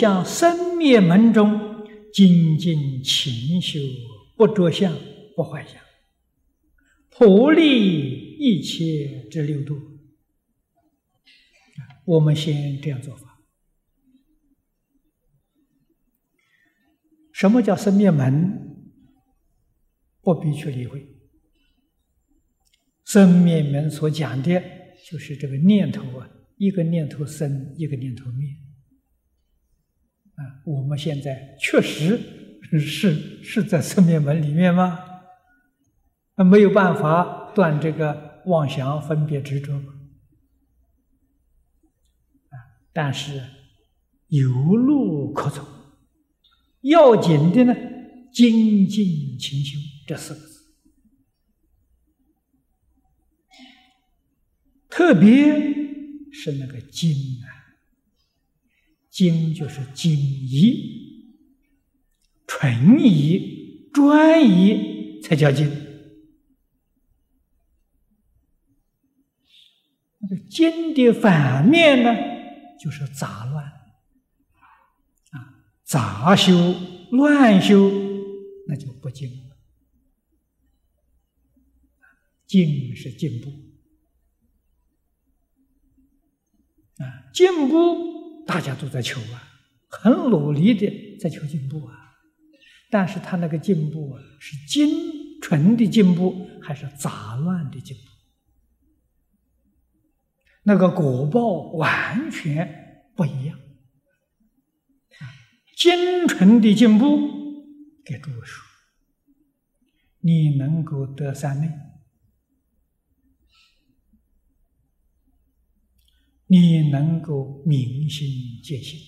向生灭门中精进勤修，不着相，不坏相，普利一切之六度。我们先这样做法。什么叫生灭门？不必去理会。生灭门所讲的，就是这个念头啊，一个念头生，一个念头灭。啊，我们现在确实是是在四面门里面吗？那没有办法断这个妄想、分别、执着吗？啊，但是有路可走。要紧的呢，精进勤修这四个字，特别是那个精啊。精就是精怡、纯怡、专一，才叫精。那个精的反面呢，就是杂乱啊，杂修、乱修，那就不精了。精是进步啊，进步。大家都在求啊，很努力的在求进步啊，但是他那个进步啊，是精纯的进步，还是杂乱的进步？那个果报完全不一样。精纯的进步，给诸位说，你能够得三昧。你能够明心见性，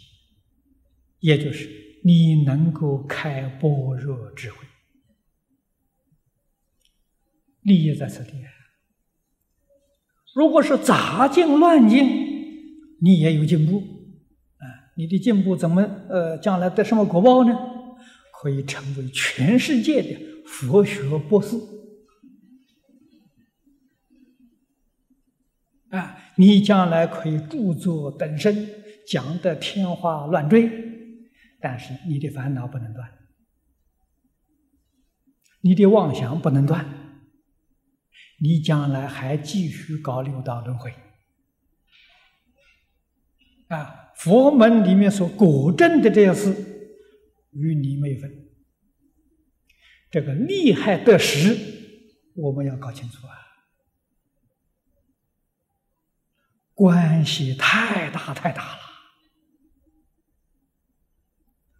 也就是你能够开般若智慧，利益在此地。如果是杂境乱境，你也有进步啊！你的进步怎么呃，将来得什么果报呢？可以成为全世界的佛学博士。啊，你将来可以著作等身，讲得天花乱坠，但是你的烦恼不能断，你的妄想不能断，你将来还继续搞六道轮回。啊，佛门里面所果证的这些事，与你没分。这个利害得失，我们要搞清楚啊。关系太大太大了，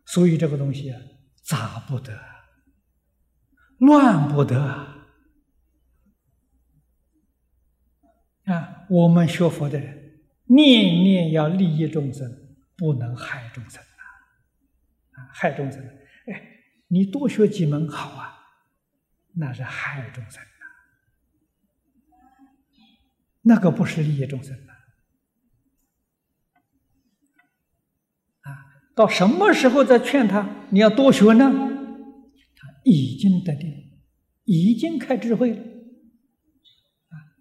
所以这个东西啊，杂不得，乱不得啊！我们学佛的人，念念要利益众生，不能害众生啊！害众生，哎，你多学几门好啊，那是害众生的，那个不是利益众生的。到什么时候再劝他？你要多学呢？他已经得定，已经开智慧了。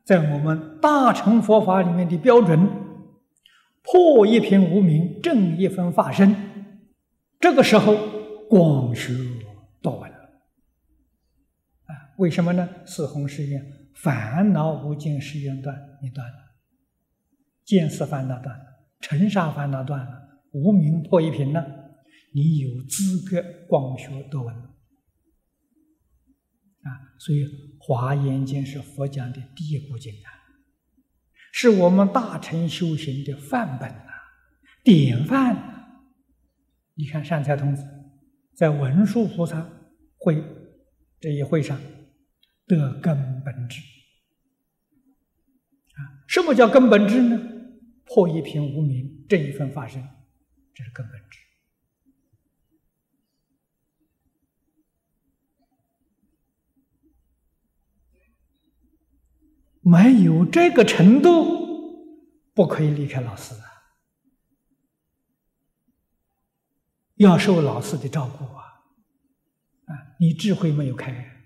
在我们大乘佛法里面的标准，破一品无名，正一分法身。这个时候广学多闻了。啊，为什么呢？四弘誓愿，烦恼无尽誓愿断，你断了；见思烦恼断了，尘沙烦恼断了。无名破一品呢，你有资格广学多闻啊！所以《华严经》是佛讲的第一部经啊，是我们大乘修行的范本啊，典范。你看善财童子在文殊菩萨会这一会上得根本智啊！什么叫根本智呢？破一品无名，这一分法身。这是根本智，没有这个程度，不可以离开老师啊！要受老师的照顾啊！啊，你智慧没有开，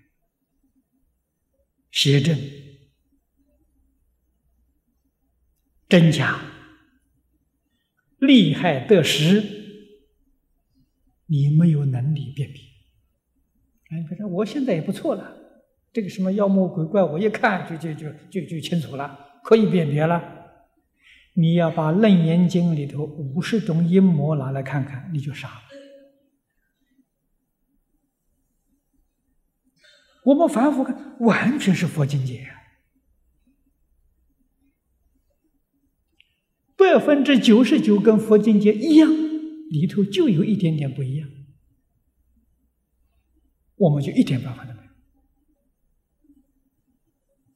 邪正真假。利害得失，你没有能力辨别。哎，反正我现在也不错了，这个什么妖魔鬼怪，我一看就就就就就清楚了，可以辨别了。你要把《楞严经》里头五十种阴魔拿来看看，你就傻了。我们反复看，完全是佛境界百分之九十九跟佛境界一样，里头就有一点点不一样，我们就一点办法都没有。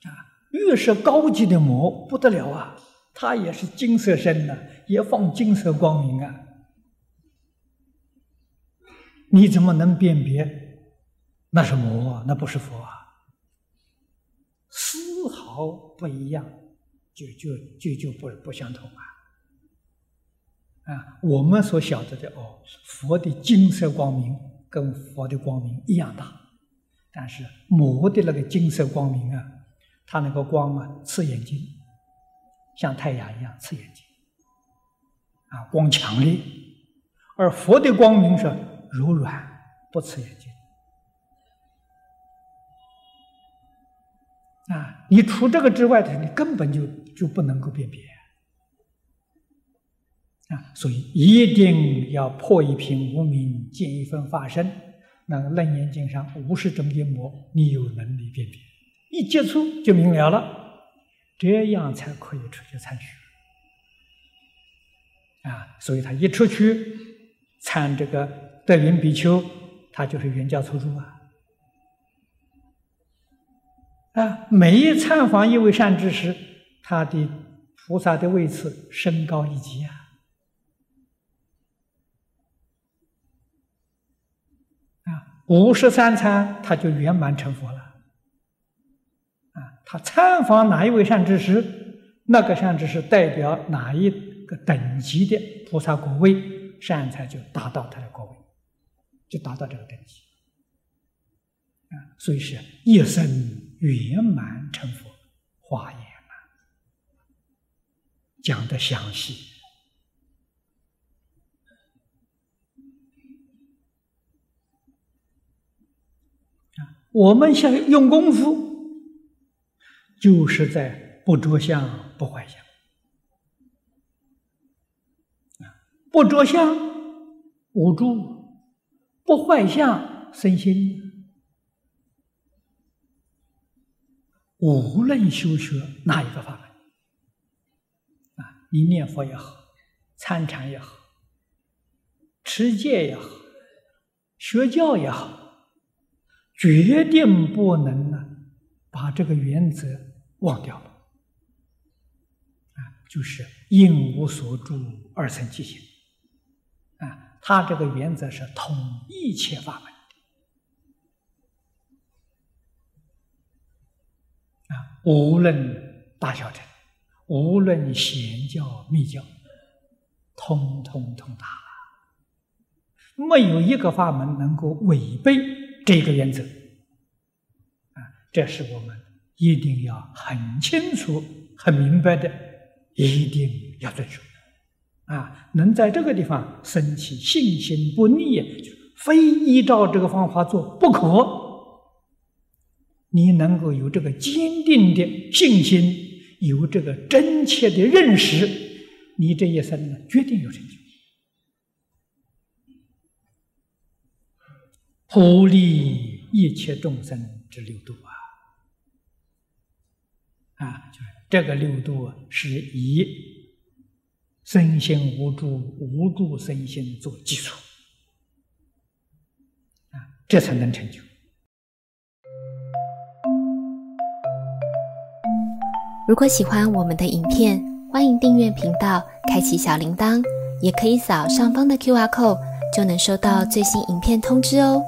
啊，越是高级的魔不得了啊，它也是金色身呐，也放金色光明啊，你怎么能辨别？那是魔，那不是佛啊，丝毫不一样，就就就就不不相同啊！啊，我们所晓得的哦，佛的金色光明跟佛的光明一样大，但是魔的那个金色光明啊，它那个光啊，刺眼睛，像太阳一样刺眼睛，啊，光强烈，而佛的光明是柔软，不刺眼睛。啊，你除这个之外的，你根本就就不能够辨别。啊！所以一定要破一品无明，见一分法身。那个《楞严经》上五十种阴魔，你有能力辨别，一接触就明了了，这样才可以出去参学啊！所以他一出去参这个德云比丘，他就是原教初住啊。啊，每一参访一位善知识，他的菩萨的位次升高一级啊！五十三参他就圆满成佛了。啊，他参访哪一位善知识，那个善知识代表哪一个等级的菩萨果位，善财就达到他的果位，就达到这个等级。啊，所以是一生。圆满成佛，华严啊，讲的详细我们想用功夫，就是在不着相、不坏相，不着相无助，不坏相生心。无论修学哪一个法门，啊，你念佛也好，参禅也好，持戒也好，学教也好，决定不能呢把这个原则忘掉了。啊，就是应无所住而生其心。啊，他这个原则是统一切法门。啊，无论大小乘，无论显教密教，通通通达，没有一个法门能够违背这个原则。啊，这是我们一定要很清楚、很明白的，一定要遵守。啊，能在这个地方升起信心不逆，就非依照这个方法做不可。你能够有这个坚定的信心，有这个真切的认识，你这一生呢，决定有成就。普利一切众生之六度啊，啊，就是这个六度是以身心无助、无助身心做基础，啊，这才能成就。如果喜欢我们的影片，欢迎订阅频道，开启小铃铛，也可以扫上方的 Q R code，就能收到最新影片通知哦。